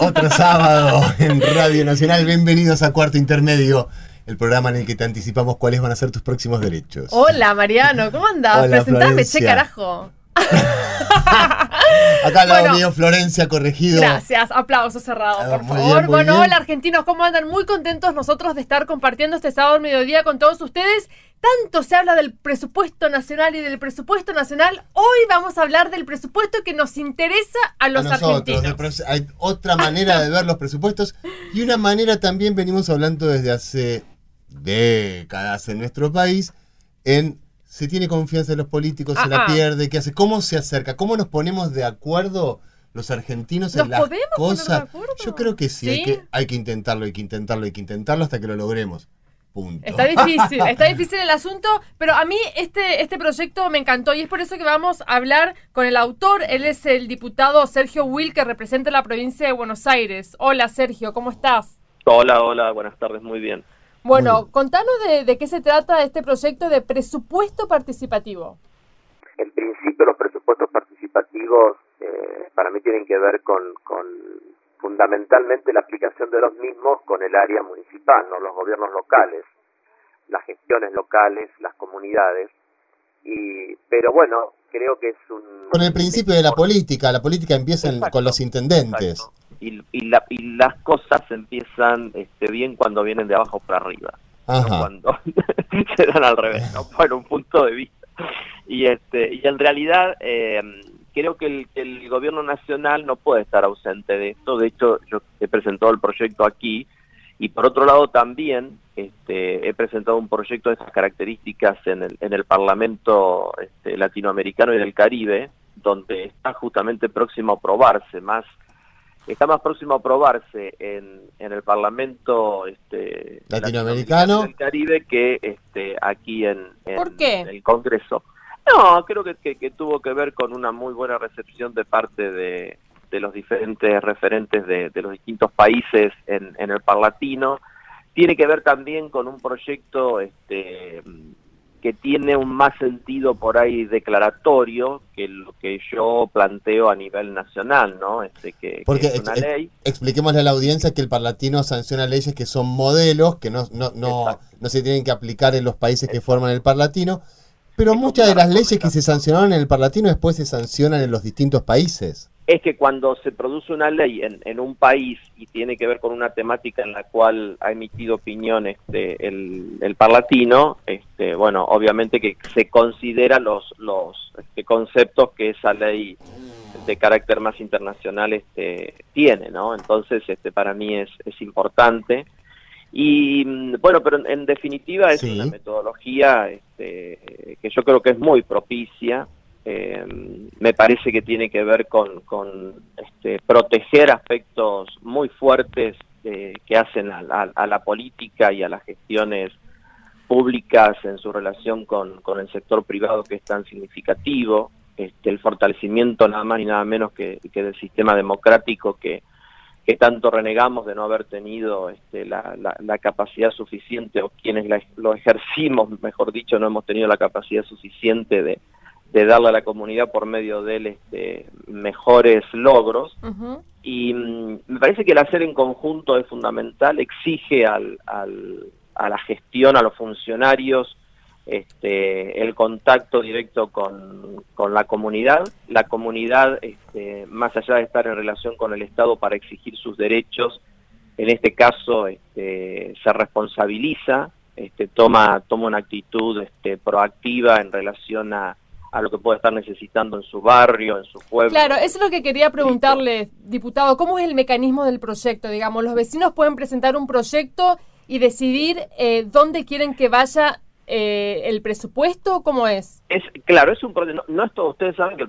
Otro sábado en Radio Nacional. Bienvenidos a Cuarto Intermedio, el programa en el que te anticipamos cuáles van a ser tus próximos derechos. Hola, Mariano, ¿cómo? Hola, Presentame, che, carajo. Acá al lado Bueno. mío, Florencia, corregido. Gracias, aplauso cerrado, Ah, por muy favor. bien, bueno, hola argentinos, ¿cómo andan? Muy contentos nosotros de estar compartiendo este sábado al mediodía con todos ustedes. Tanto se habla del presupuesto nacional y del presupuesto nacional. Hoy vamos a hablar del presupuesto que nos interesa a A los nosotros, argentinos. hay otra manera de ver los presupuestos y una manera también venimos hablando desde hace décadas en nuestro país en se tiene confianza en los políticos, se la pierde, qué hace, cómo se acerca, cómo nos ponemos de acuerdo los argentinos ¿Nos en las podemos poner de cosas. acuerdo? Yo creo que sí, ¿Sí? Hay, que, hay que intentarlo, hay que intentarlo, hay que intentarlo hasta que lo logremos. Punto. Está difícil, está difícil el asunto, pero a mí este, este proyecto me encantó y es por eso que vamos a hablar con el autor. Él es el diputado Sergio Will, que representa la provincia de Buenos Aires. Hola Sergio, ¿cómo estás? Hola, hola, buenas tardes, muy bien. Bueno, contanos de, de qué se trata este proyecto de presupuesto participativo. En principio los presupuestos participativos eh, para mí tienen que ver con, con fundamentalmente la aplicación de los mismos con el área municipal, no los gobiernos locales, las gestiones locales, las comunidades. Y, pero bueno, creo que es un... Con el principio de la política, la política empieza en- con los intendentes. Exacto. Y, y, la- y las cosas empiezan este, bien cuando vienen de abajo para arriba. no cuando se dan al revés, ¿no? por un punto de vista. Y este y en realidad eh, creo que el, gobierno nacional no puede estar ausente de esto. De hecho, yo he presentado el proyecto aquí y por otro lado también este, he presentado un proyecto de estas características en el, en el Parlamento este, latinoamericano y del Caribe, donde está justamente próximo a aprobarse más está más próximo a aprobarse en, en el Parlamento este, Latinoamericano. del Caribe que este, aquí en, en ¿Por qué? el Congreso. No, creo que, que, que tuvo que ver con una muy buena recepción de parte de, de los diferentes referentes de, de los distintos países en, en el Parlatino. Tiene que ver también con un proyecto este, que tiene un más sentido por ahí declaratorio que lo que yo planteo a nivel nacional, ¿no? Este, que, que Porque es una ex- ley. Expliquémosle a la audiencia que el Parlatino sanciona leyes que son modelos, que no, no, no, no se tienen que aplicar en los países que forman el Parlatino, pero muchas de las leyes que se sancionaron en el Parlatino después se sancionan en los distintos países. es que cuando se produce una ley en, en un país y tiene que ver con una temática en la cual ha emitido opinión este, el, el parlatino, este, bueno, obviamente que se considera los, los este, conceptos que esa ley de carácter más internacional este, tiene, ¿no? Entonces, este, para mí es, es importante. Y mm, bueno, pero en, en definitiva es Sí. una metodología este, que yo creo que es muy propicia. Eh, me parece que tiene que ver con, con, este, proteger aspectos muy fuertes eh, que hacen a, a- a la política y a las gestiones públicas en su relación con, con el sector privado que es tan significativo, este, el fortalecimiento nada más y nada menos que, que del sistema democrático que, que tanto renegamos de no haber tenido este, la, la- la capacidad suficiente, o quienes la- lo ejercimos, mejor dicho, no hemos tenido la capacidad suficiente de, de darle a la comunidad por medio de él este, mejores logros. Y mm, me parece que el hacer en conjunto es fundamental, exige al, al- a la gestión, a los funcionarios, este, el contacto directo con, con la comunidad. La comunidad, este, más allá de estar en relación con el Estado para exigir sus derechos, en este caso este, se responsabiliza, este, toma, toma una actitud este, proactiva en relación a, a lo que puede estar necesitando en su barrio, en su pueblo. Claro, eso es lo que quería preguntarle, diputado. ¿Cómo es el mecanismo del proyecto? Digamos, los vecinos pueden presentar un proyecto y decidir eh, dónde quieren que vaya eh, el presupuesto? ¿Cómo es? Es claro, es un no, no es todo. Ustedes saben que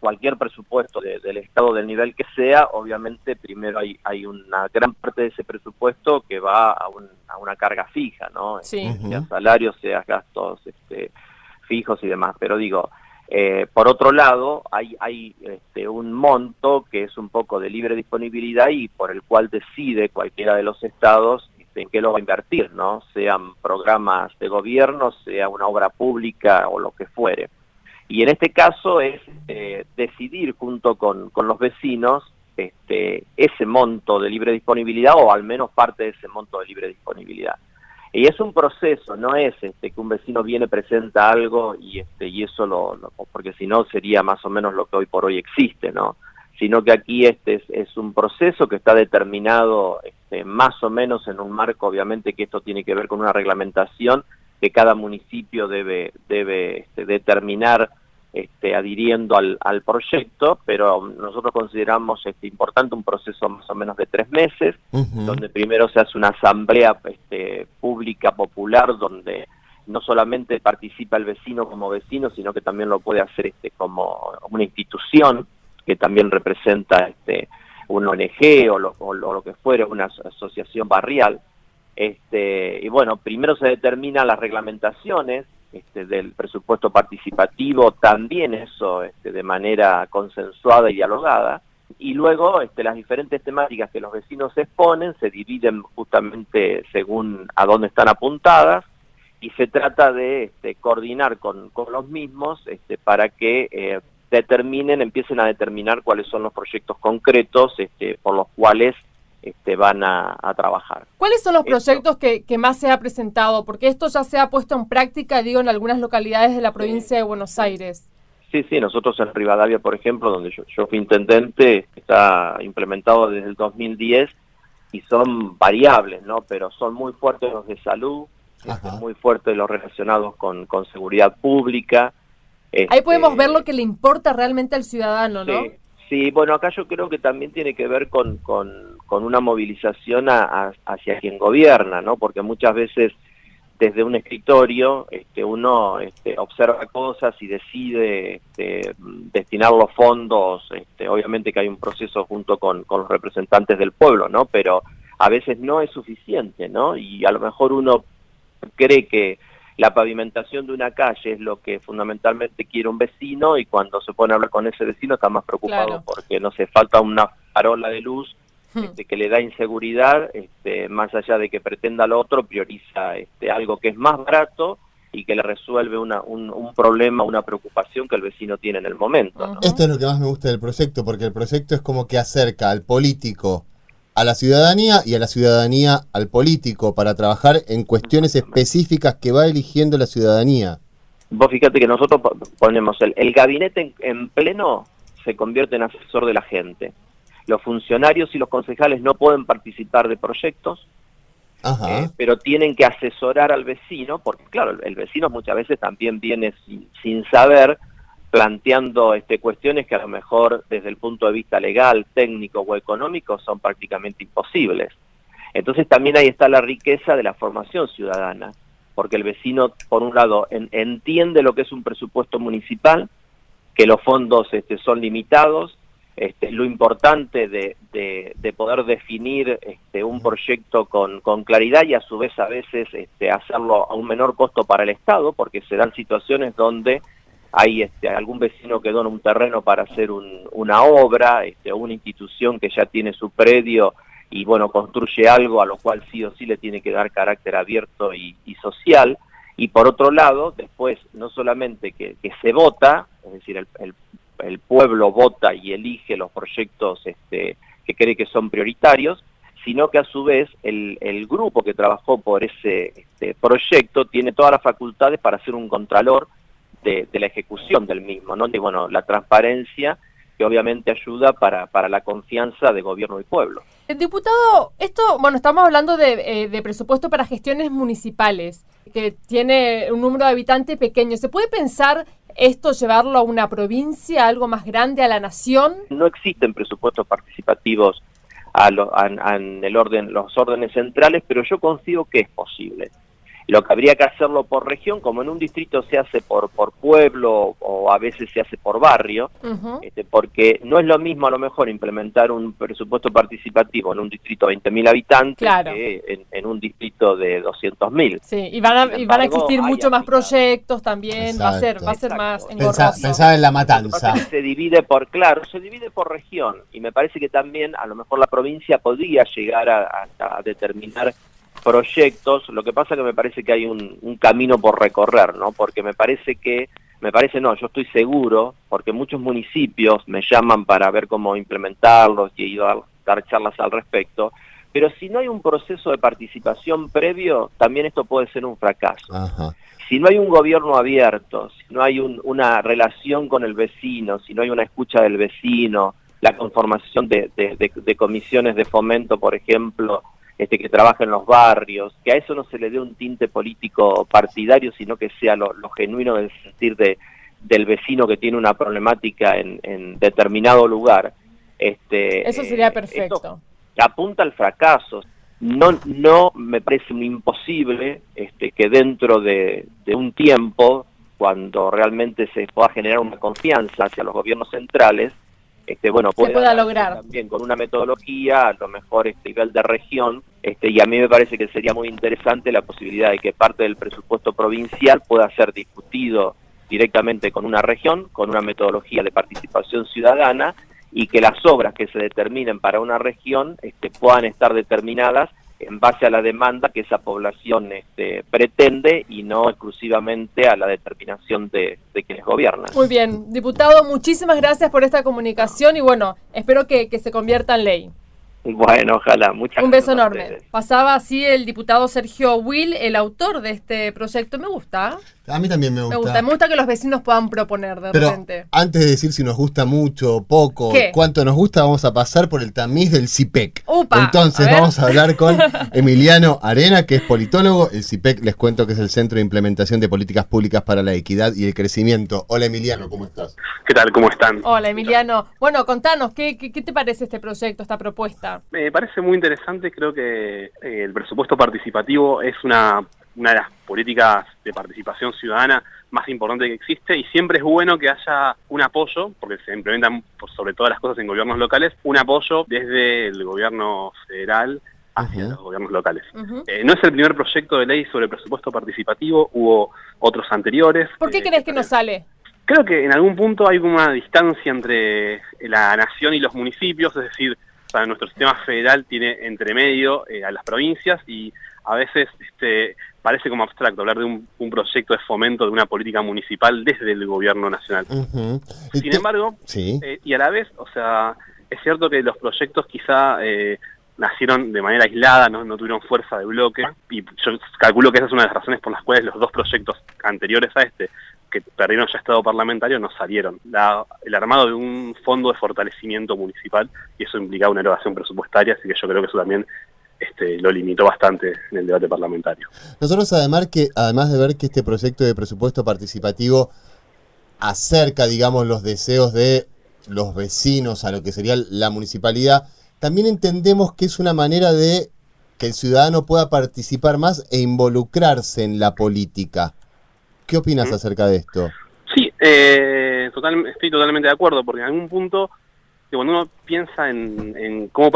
cualquier presupuesto del Estado del nivel que sea, obviamente primero hay hay una gran parte de ese presupuesto que va a, una carga fija, ¿no? Sí. Sea salarios, sea gastos este, fijos y demás. Pero digo, eh, por otro lado, hay, hay este, un monto que es un poco de libre disponibilidad y por el cual decide cualquiera de los estados este, en qué lo va a invertir, ¿no? Sean programas de gobierno, sea una obra pública o lo que fuere. Y en este caso es eh, decidir junto con, con los vecinos este, ese monto de libre disponibilidad o al menos parte de ese monto de libre disponibilidad. Y es un proceso, no es este, que un vecino viene, presenta algo y, este, y eso lo, porque si no sería más o menos lo que hoy por hoy existe, ¿no? Sino que aquí este es, un proceso que está determinado este, más o menos en un marco, obviamente que esto tiene que ver con una reglamentación que cada municipio debe, debe este, determinar este, adhiriendo al, proyecto, pero nosotros consideramos este, importante un proceso más o menos de tres meses, donde primero se hace una asamblea este, pública popular, donde no solamente participa el vecino como vecino, sino que también lo puede hacer este, como una institución que también representa este, un ONG o lo, que fuera, una asociación barrial. Este, y bueno, primero se determinan las reglamentaciones, este, del presupuesto participativo, también eso este, de manera consensuada y dialogada. Y luego este, las diferentes temáticas que los vecinos exponen se dividen justamente según a dónde están apuntadas y se trata de coordinar con, con, los mismos para que eh, determinen, empiecen a determinar cuáles son los proyectos concretos este, por los cuales este, van a, trabajar. ¿Cuáles son los proyectos que, más se ha presentado? Porque esto ya se ha puesto en práctica, digo, en algunas localidades de la provincia de Buenos Aires. Sí, sí, nosotros en Rivadavia, por ejemplo, donde yo, fui intendente, está implementado desde el 2010 y son variables, ¿no? Pero son muy fuertes los de salud, este, muy fuertes los relacionados con, seguridad pública. Ahí podemos ver lo que le importa realmente al ciudadano, ¿no? Sí, bueno, acá yo creo que también tiene que ver con, con, una movilización hacia quien gobierna, ¿no? Porque muchas veces desde un escritorio este, uno este, observa cosas y decide este, destinar los fondos, este, obviamente que hay un proceso junto con, con los representantes del pueblo, ¿no? Pero a veces no es suficiente, ¿no? Y a lo mejor uno cree que la pavimentación de una calle es lo que fundamentalmente quiere un vecino y cuando se pone a hablar con ese vecino está más preocupado porque no se falta una farola de luz hmm. este, que le da inseguridad, este, más allá de que pretenda lo otro, prioriza este, algo que es más barato y que le resuelve una, un, un, problema, una preocupación que el vecino tiene en el momento. Esto es lo que más me gusta del proyecto, porque el proyecto es como que acerca al político a la ciudadanía y a la ciudadanía al político para trabajar en cuestiones específicas que va eligiendo la ciudadanía. Vos fíjate que nosotros ponemos el, gabinete en, pleno se convierte en asesor de la gente. Los funcionarios y los concejales no pueden participar de proyectos, eh, pero tienen que asesorar al vecino, porque claro, el, vecino muchas veces también viene sin, sin saber planteando este, cuestiones que a lo mejor desde el punto de vista legal, técnico o económico son prácticamente imposibles. Entonces también ahí está la riqueza de la formación ciudadana, porque el vecino, por un lado, entiende lo que es un presupuesto municipal, que los fondos este, son limitados, este, lo importante de, poder definir este, un proyecto con, con, claridad y a su vez a veces este, hacerlo a un menor costo para el Estado, porque se dan situaciones donde hay este, algún vecino que dona un terreno para hacer una obra, este, una institución que ya tiene su predio y bueno, construye algo a lo cual sí o sí le tiene que dar carácter abierto y, social. Y por otro lado, después, no solamente que, se vota, es decir, el, pueblo vota y elige los proyectos este, que cree que son prioritarios, sino que a su vez el, grupo que trabajó por ese este, proyecto tiene todas las facultades para hacer un contralor de, la ejecución del mismo, ¿no? Y bueno, la transparencia que obviamente ayuda para, para la confianza de gobierno y pueblo. El eh, diputado, esto, bueno, estamos hablando de, eh, de, presupuesto para gestiones municipales, que tiene un número de habitantes pequeño. ¿Se puede pensar esto llevarlo a una provincia, algo más grande, a la nación? No existen presupuestos participativos a, en el orden, los órdenes centrales, pero yo confío que es posible. Lo que habría que hacerlo por región, como en un distrito se hace por, por pueblo o a veces se hace por barrio, este, porque no es lo mismo a lo mejor implementar un presupuesto participativo en un distrito de 20.000 habitantes Claro. que en, en un distrito de 200.000. Sí, y van a, y van a existir hay muchos más proyectos también, va a ser, va a ser más Pensá- Pensá- engorroso. pensaba en la matanza. se divide por, claro, se divide por región y me parece que también a lo mejor la provincia podría llegar a, a- a determinar proyectos, lo que pasa que me parece que hay un, un camino por recorrer, ¿no? Porque me parece que, me parece no, yo estoy seguro, porque muchos municipios me llaman para ver cómo implementarlos y he ido a dar charlas al respecto, pero si no hay un proceso de participación previo, también esto puede ser un fracaso Ajá. si no hay un gobierno abierto, si no hay un- una relación con el vecino, si no hay una escucha del vecino, la conformación de, de- de- de comisiones de fomento, por ejemplo, este, que trabajen en los barrios, que a eso no se le dé un tinte político partidario, sino que sea lo, lo genuino del sentir de, del vecino que tiene una problemática en, en determinado lugar. Este, Eso sería eh, perfecto. esto apunta al fracaso. No, no me parece imposible este, que dentro de, de un tiempo, cuando realmente se pueda generar una confianza hacia los gobiernos centrales, este, bueno, pueda lograr. también con una metodología, a lo mejor este nivel de región, este, y a mí me parece que sería muy interesante la posibilidad de que parte del presupuesto provincial pueda ser discutido directamente con una región, con una metodología de participación ciudadana, y que las obras que se determinen para una región este, puedan estar determinadas en base a la demanda que esa población este, pretende y no exclusivamente a la determinación de, de quienes gobiernan. Muy bien, diputado, muchísimas gracias por esta comunicación y bueno, espero que, que se convierta en ley. Bueno, ojalá. Muchas Un beso gracias enorme. Pasaba así el diputado Sergio Will, el autor de este proyecto. Me gusta, A mí también me gusta. me gusta, me gusta que los vecinos puedan proponer de Pero repente. antes de decir si nos gusta mucho o poco, ¿Qué? cuánto nos gusta, vamos a pasar por el tamiz del CIPEC. Upa, Entonces a vamos a hablar con Emiliano Arena, que es politólogo. El CIPEC, les cuento que es el Centro de Implementación de Políticas Públicas para la Equidad y el Crecimiento. Hola Emiliano, ¿cómo estás? ¿Qué tal? ¿Cómo están? Hola Emiliano. Bueno, contanos, ¿qué, qué, qué te parece este proyecto, esta propuesta? Me parece muy interesante, creo que eh, el presupuesto participativo es una, una de las políticas de participación ciudadana más importantes que existe y siempre es bueno que haya un apoyo, porque se implementan por sobre todas las cosas en gobiernos locales, un apoyo desde el gobierno federal hacia los gobiernos locales. Eh, no es el primer proyecto de ley sobre presupuesto participativo, hubo otros anteriores. ¿Por qué eh, crees que no sale? Creo que en algún punto hay una distancia entre la nación y los municipios, es decir, o sea, nuestro sistema federal tiene entre medio eh, a las provincias y a veces este, parece como abstracto hablar de un, un proyecto de fomento de una política municipal desde el gobierno nacional. Sin embargo, Sí. eh, y a la vez, o sea, es cierto que los proyectos quizá eh, nacieron de manera aislada, no, no tuvieron fuerza de bloque, y yo calculo que esa es una de las razones por las cuales los dos proyectos anteriores a este, que perdieron ya estado parlamentario, no salieron. La- el armado de un fondo de fortalecimiento municipal, y eso implicaba una erogación presupuestaria, así que yo creo que eso también este, lo limitó bastante en el debate parlamentario. Nosotros además que además de ver que este proyecto de presupuesto participativo acerca, digamos, los deseos de los vecinos a lo que sería la municipalidad, también entendemos que es una manera de que el ciudadano pueda participar más e involucrarse en la política. ¿Qué opinas acerca de esto? Sí, eh, total, estoy totalmente de acuerdo, porque en algún punto, cuando uno piensa en, cómo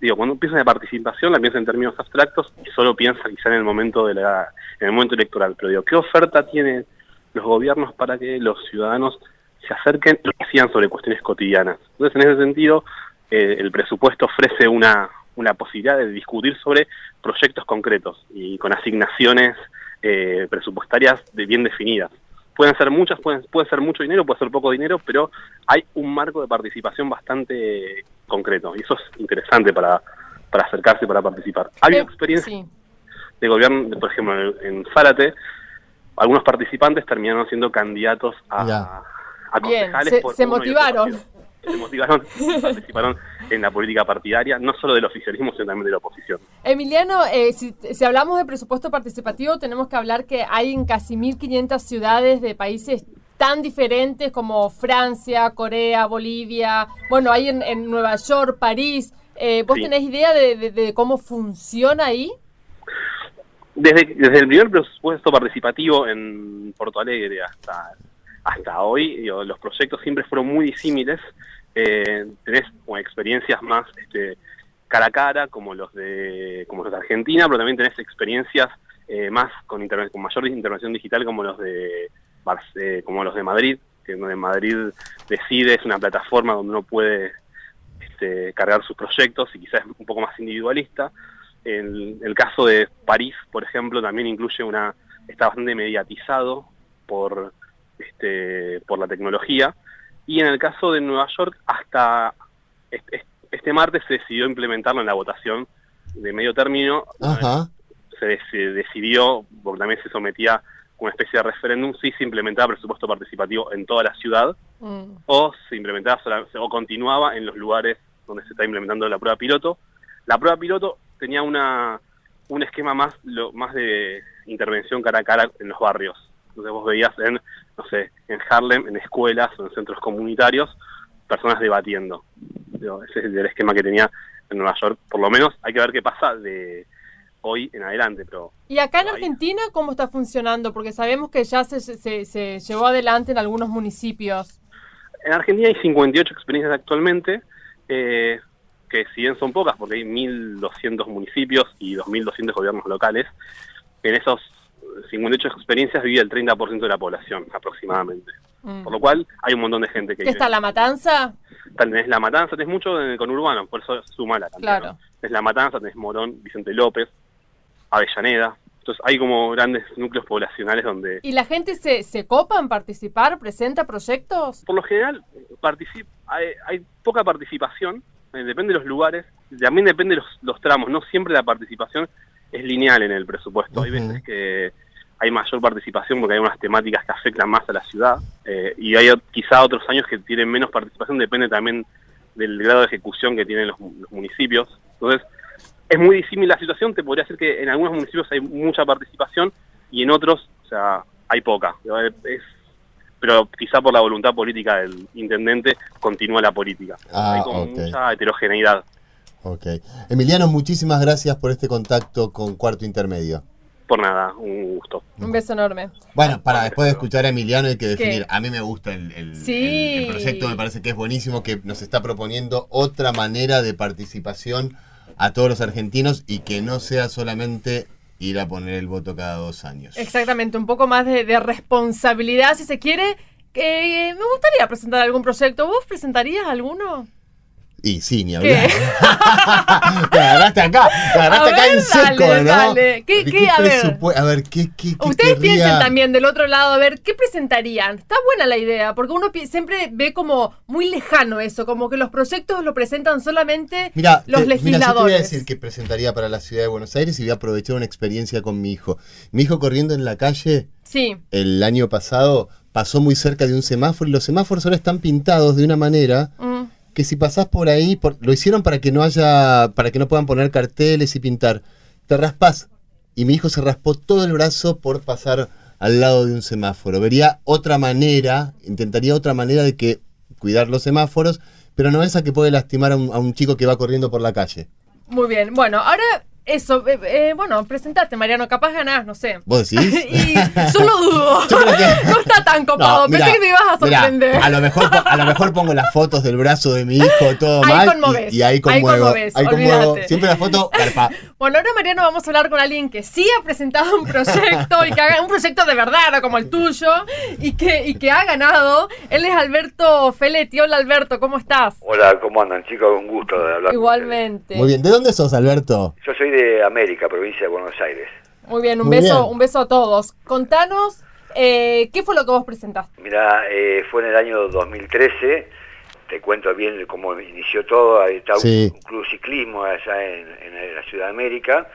digo, cuando uno piensa en participación, la piensa en términos abstractos y solo piensa quizá en el momento de la, en el momento electoral. Pero digo, ¿qué oferta tienen los gobiernos para que los ciudadanos se acerquen y decidan sobre cuestiones cotidianas? Entonces, en ese sentido, eh, el presupuesto ofrece una, una posibilidad de discutir sobre proyectos concretos y con asignaciones eh, presupuestarias de bien definidas. Pueden ser muchas, pueden, puede ser mucho dinero, puede ser poco dinero, pero hay un marco de participación bastante concreto y eso es interesante para, para acercarse y para participar. Hay Eh, una experiencia Sí. de gobierno, por ejemplo, en, en Zárate, algunos participantes terminaron siendo candidatos a, a Bien, concejales se- por se uno y otro motivaron. Se motivaron participaron en la política partidaria, no solo del oficialismo, sino también de la oposición. Emiliano, eh, si, si hablamos de presupuesto participativo, tenemos que hablar que hay en casi 1.500 ciudades de países tan diferentes como Francia, Corea, Bolivia, bueno, hay en, en Nueva York, París. Eh, ¿Vos Sí. tenés idea de, de- de cómo funciona ahí? desde, desde el primer presupuesto participativo en Porto Alegre hasta, hasta hoy, los proyectos siempre fueron muy disímiles. Eh, tenés experiencias más este, cara a cara, como los de como los de Argentina, pero también tenés experiencias eh, más con, mayor intervención digital como los de Bar- eh, como los de Madrid, que donde Madrid decide, es una plataforma donde uno puede este, cargar sus proyectos y quizás es un poco más individualista. El caso de París, por ejemplo, también incluye una, está bastante mediatizado por, este, por la tecnología. Y en el caso de Nueva York, hasta este, este martes se decidió implementarlo en la votación de medio término. Ajá. Se, de- se decidió, porque también se sometía una especie de referéndum, si se implementaba presupuesto participativo en toda la ciudad Mm. o se implementaba o continuaba en los lugares donde se está implementando la prueba piloto. La prueba piloto tenía una un esquema más lo, más de intervención cara a cara en los barrios. Entonces vos veías en, no sé, en Harlem, en escuelas o en centros comunitarios, personas debatiendo. Digo, ese es el esquema que tenía en Nueva York. Por lo menos hay que ver qué pasa de hoy en adelante, pero ¿Y acá en. Argentina cómo está funcionando? Porque sabemos que ya se, se, se llevó adelante en algunos municipios. En Argentina hay 58 experiencias actualmente, eh, que si bien son pocas, porque hay 1.200 municipios y 2.200 gobiernos locales, en esos 58 experiencias vive el 30% de la población aproximadamente. Mm. Por lo cual hay un montón de gente que ¿Qué vive. está la matanza? Tenés La Matanza, tenés mucho en el conurbano, por eso suma la cantidad. Claro. ¿no? Tenés La Matanza, tenés Morón, Vicente López, Avellaneda. Entonces hay como grandes núcleos poblacionales donde ¿Y la gente se, se copa en participar? ¿Presenta proyectos? por lo general particip- hay, hay poca participación, eh, depende de los lugares, también depende de los, los tramos, no siempre la participación es lineal en el presupuesto, hay veces que hay mayor participación porque hay unas temáticas que afectan más a la ciudad eh, y hay quizá otros años que tienen menos participación, depende también del grado de ejecución que tienen los, los municipios. Entonces, es muy disímil la situación, te podría decir que en algunos municipios hay mucha participación y en otros, o sea, hay poca. Es, pero quizá por la voluntad política del intendente continúa la política. Ah, hay como mucha heterogeneidad. Ok. Emiliano, muchísimas gracias por este contacto con Cuarto Intermedio. Por nada, un gusto. Un beso enorme. Bueno, para después de escuchar a Emiliano hay que ¿Qué? definir. A mí me gusta el, el- Sí. el- el proyecto, me parece que es buenísimo, que nos está proponiendo otra manera de participación a todos los argentinos y que no sea solamente ir a poner el voto cada dos años. Exactamente, un poco más de, de responsabilidad, si se quiere. Que, eh, me gustaría presentar algún proyecto. ¿Vos presentarías alguno? Y sí, ni ¿Qué? hablar. te agarraste acá, te agarraste A acá en seco, dale, ¿no? dale. ¿Qué- ¿De qué? A ver. A ver, ¿qué, qué, qué Ustedes querría? piensen también del otro lado, a ver, ¿qué presentarían? Está buena la idea, porque uno siempre ve como muy lejano eso, como que los proyectos lo presentan solamente Mira, los te- mira, yo te voy a legisladores. decir que presentaría para la ciudad de Buenos Aires y voy a aprovechar una experiencia con mi hijo. Mi hijo corriendo en la calle Sí, el año pasado pasó muy cerca de un semáforo y los semáforos ahora están pintados de una manera mm, que si pasás por ahí, lo hicieron para que no haya, para que no puedan poner carteles y pintar. Te raspás. Y mi hijo se raspó todo el brazo por pasar al lado de un semáforo. Vería otra manera, intentaría otra manera de que cuidar los semáforos, pero no esa que puede lastimar a un, a un chico que va corriendo por la calle. muy bien. Bueno, ahora eso, eh, eh, bueno, presentate, Mariano, capaz ganás, no sé. ¿Vos decís? y yo lo dudo. Yo creo que- no está tan copado, No, mirá, pensé que me ibas a mirá, sorprender. a, lo mejor, a lo mejor pongo las fotos del brazo de mi hijo, todo Ahí mal. conmovés, y, y ahí ahí conmuevo. conmovés, ahí conmuevo. olvídate. Siempre la foto, garpa. Bueno, ahora Mariano vamos a hablar con alguien que sí ha presentado un proyecto y que haga un proyecto de verdad, no como el tuyo, y que, y que ha ganado. Él es Alberto Feletti. Hola Alberto, ¿cómo estás? Hola, ¿cómo andan chicos? Un gusto de hablar. Igualmente. Muy bien, ¿de dónde sos, Alberto? Yo soy de América, provincia de Buenos Aires. Muy bien, un Muy beso, bien. un beso a todos. Contanos, eh, ¿qué fue lo que vos presentaste? Mira, eh, fue en el año 2013, te cuento bien cómo inició todo, un- Sí. un, club ciclismo allá en, en la Ciudad de América,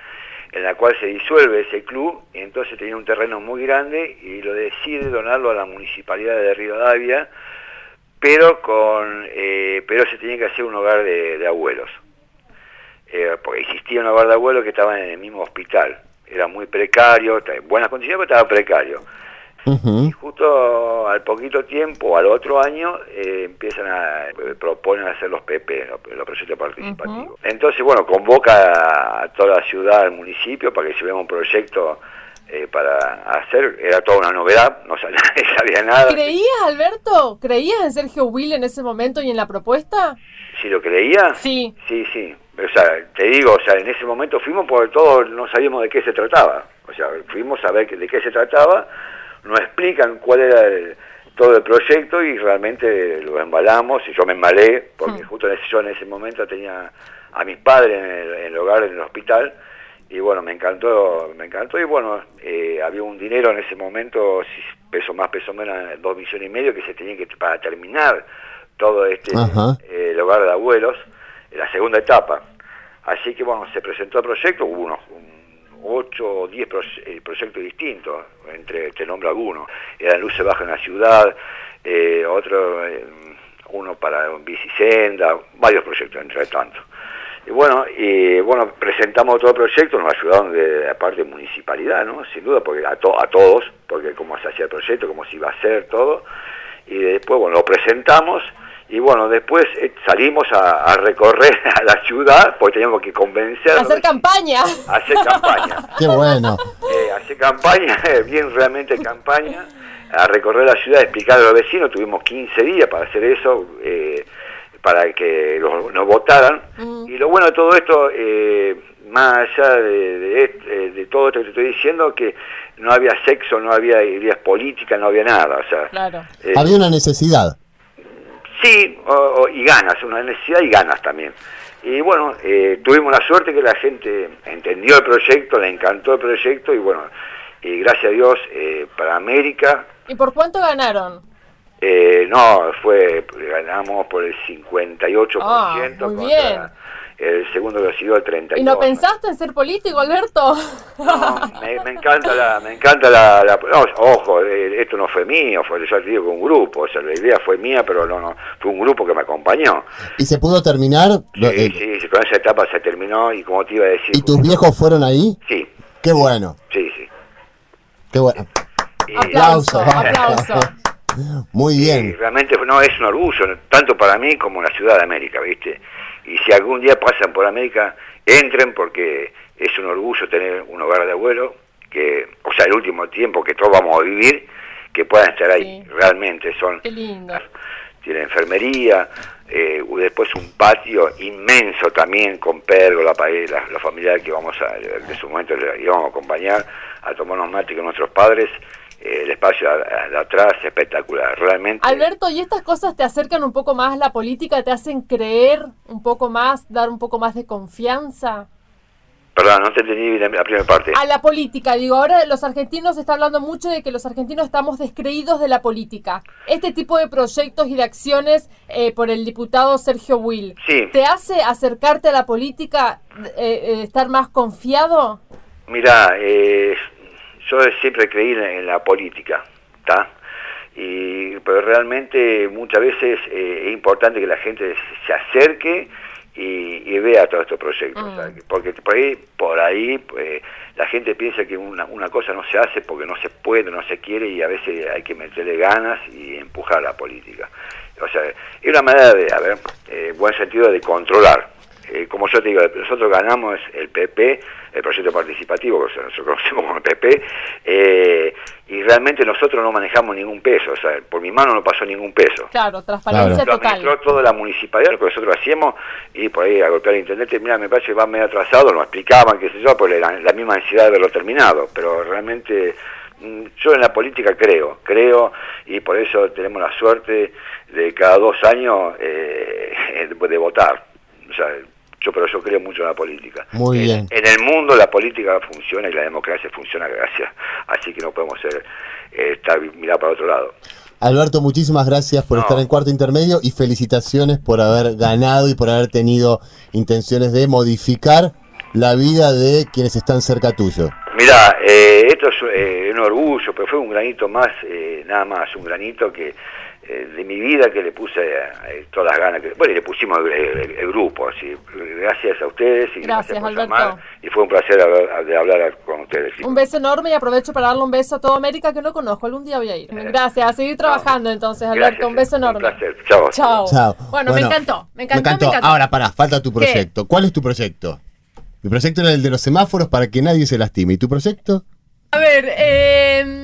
en la cual se disuelve ese club, y entonces tenía un terreno muy grande y lo decide donarlo a la Municipalidad de Rivadavia, pero con eh, pero se tenía que hacer un hogar de, de abuelos. Eh, porque existía un hogar de abuelos que estaba en el mismo hospital. Era muy precario, en buenas condiciones, pero estaba precario. Y justo al poquito tiempo, al otro año, eh, empiezan a eh, proponen hacer los PP, los, los proyectos participativos. Entonces, bueno, convoca a toda la ciudad, al municipio, para que se vea un proyecto eh, para hacer. Era toda una novedad, no sabía, sabía nada. ¿Creías, Alberto? ¿Creías en Sergio Will en ese momento y en la propuesta? Si lo creía, Sí. Sí, sí. O sea, te digo, o sea, en ese momento fuimos porque todos no sabíamos de qué se trataba. O sea, fuimos a ver de qué se trataba, nos explican cuál era el- todo el proyecto y realmente lo embalamos y yo me embalé porque Mm. justo en ese, yo en ese momento tenía a mis padres en el, en el hogar, en el hospital y bueno, me encantó, me encantó y bueno, eh, había un dinero en ese momento, peso más, peso menos, dos millones y medio que se tenía que, para terminar todo este, eh, el hogar de abuelos, la segunda etapa. Así que bueno, se presentó el proyecto, hubo unos un- ocho o diez proye- eh, proyectos distintos, entre te nombro algunos. Eran luces bajas en la ciudad, eh, otro, eh, uno para un bicisenda, varios proyectos entre tanto. Y bueno, y bueno, presentamos todo el proyecto, nos ayudaron de la parte de municipalidad, ¿no? Sin duda, porque a, a todos, porque cómo se hacía el proyecto, cómo se iba a hacer todo. Y después, bueno, lo presentamos y bueno, después eh, salimos a, a recorrer a la ciudad, porque teníamos que convencer Hacer campaña. hacer campaña. Qué bueno. Eh, hacer campaña, bien realmente campaña, a recorrer la ciudad, explicar a los vecinos, tuvimos 15 días para hacer eso, eh, para que los- nos votaran. Y lo bueno de todo esto, eh, más allá de, de est- eh, de todo esto que te estoy diciendo, que no había sexo, no había ideas políticas, no había nada. O sea, Claro. eh, Había una necesidad. Sí, o- o- y ganas, una necesidad y ganas también. Y bueno, eh, tuvimos la suerte que la gente entendió el proyecto, le encantó el proyecto y bueno, y gracias a Dios eh, para América, ¿Y por cuánto ganaron? eh, no, fue, ganamos por el 58% Ah, muy contra bien. El segundo recibió el 32%. ¿Y no pensaste en ser político, Alberto? No, me, me encanta la, me encanta la, la- no, ojo, eh, esto no fue mío, fue te digo que un grupo, o sea, la idea fue mía, pero no, no, fue un grupo que me acompañó. ¿Y se pudo terminar? Lo- Sí, eh, sí, con esa etapa se terminó y como te iba a decir... ¿Y tus viejos fueron ahí? Sí, Qué bueno, sí, sí. qué bueno. Y, Aplauso. Muy y bien. realmente no es un orgullo, tanto para mí como la ciudad de América, ¿viste? Y si algún día pasan por América, entren porque es un orgullo tener un hogar de abuelo, que, o sea, el último tiempo que todos vamos a vivir, que puedan estar ahí. Sí. Realmente son Qué lindo. tiene enfermería, eh, después un patio inmenso también con pérgola para ir, la, la familia que vamos a, de su momento le íbamos a acompañar a tomarnos mate con nuestros padres, eh, el espacio de, atrás es espectacular, realmente. Alberto, ¿y estas cosas te acercan un poco más a la política? ¿Te hacen creer un poco más, dar un poco más de confianza? Perdón, no te entendí bien la primera parte. A la política, digo, ahora los argentinos se está hablando mucho de que los argentinos estamos descreídos de la política. Este tipo de proyectos y de acciones eh, por el diputado Sergio Will, Sí. ¿te hace acercarte a la política, eh, eh, estar más confiado? Mira, eh, yo siempre creí en, la política, ¿está? Y, pero realmente muchas veces eh, es importante que la gente se acerque y, y vea todos estos proyectos, Mm. ¿sabes? porque por ahí, por ahí eh, la gente piensa que una, una cosa no se hace porque no se puede, no se quiere y a veces hay que meterle ganas y empujar la política. O sea, es una manera de, a ver, eh, buen sentido de controlar. Como yo te digo, nosotros ganamos el PP, el proyecto participativo, que nosotros conocemos como el PP, eh, y realmente nosotros no manejamos ningún peso, o sea, por mi mano no pasó ningún peso. Claro, transparencia Lo total. administró toda la municipalidad, lo que nosotros hacíamos, y por ahí a golpear el intendente, mira, me parece que va medio atrasado, nos explicaban, qué sé yo, por la, la misma ansiedad de verlo terminado, pero realmente mm, yo en la política creo, creo, y por eso tenemos la suerte de cada dos años eh, de votar. O sea, yo, pero yo creo mucho en la política. Muy En- bien. En, el mundo la política funciona y la democracia funciona gracias. Así que no podemos ser, eh, estar mirar para otro lado. Alberto, muchísimas gracias por No. estar en cuarto intermedio y felicitaciones por haber ganado y por haber tenido intenciones de modificar la vida de quienes están cerca tuyo. Mira, eh, esto es eh, un orgullo, pero fue un granito más, eh, nada más, un granito que eh, de mi vida que le puse eh, todas las ganas. Que, bueno, y le pusimos el, el- el grupo, así. Gracias a ustedes y Gracias, por Alberto. llamar. Y fue un placer hablar, de hablar con ustedes. Un beso enorme y aprovecho para darle un beso a toda América que no conozco. Algún día voy a ir. Gracias. A seguir trabajando entonces, Alberto. un beso enorme. Un placer. Chao. Chao. Chao. Bueno, me encantó. Me encantó. Me encantó. Ahora, pará, falta tu proyecto. ¿Cuál es tu proyecto? Mi proyecto era el de los semáforos para que nadie se lastime. ¿Y tu proyecto? A ver, eh,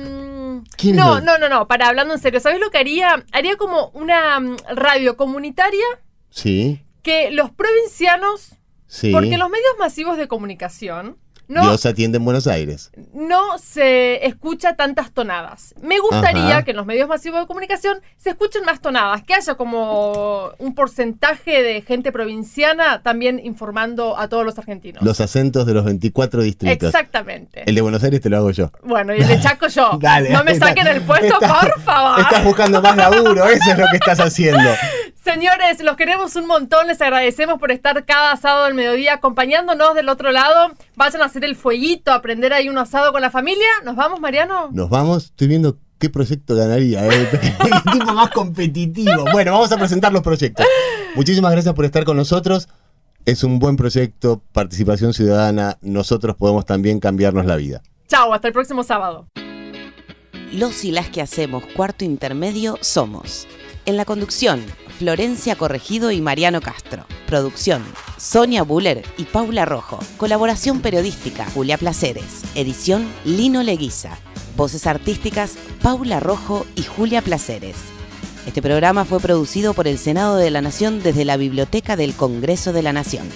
no, no, no, no, para hablando en serio, ¿sabes lo que haría? Haría como una mm, radio comunitaria. Sí. Que los provincianos, sí. porque los medios masivos de comunicación no, Dios atiende en Buenos Aires. No se escucha tantas tonadas. Me gustaría que en los medios masivos de comunicación se escuchen más tonadas, que haya como un porcentaje de gente provinciana también informando a todos los argentinos. Los acentos de los 24 distritos. Exactamente. El de Buenos Aires te lo hago yo. Bueno, y el de Chaco yo. Dale, no me saquen el puesto, por favor. Estás buscando más laburo, eso es lo que estás haciendo. Señores, los queremos un montón, les agradecemos por estar cada sábado al mediodía acompañándonos del otro lado. Vayan a hacer el fueguito, aprender ahí un asado con la familia. ¿Nos vamos, Mariano? Nos vamos, estoy viendo qué proyecto ganaría, ¿eh? ¿Qué tipo más competitivo? Bueno, vamos a presentar los proyectos. Muchísimas gracias por estar con nosotros. Es un buen proyecto, participación ciudadana. Nosotros podemos también cambiarnos la vida. Chao, hasta el próximo sábado. Los y las que hacemos cuarto intermedio somos. En la conducción, Florencia Corregido y Mariano Castro. Producción, Sonia Buller y Paula Rojo. Colaboración periodística, Julia Placeres. Edición, Lino Leguiza. Voces artísticas, Paula Rojo y Julia Placeres. Este programa fue producido por el Senado de la Nación desde la Biblioteca del Congreso de la Nación.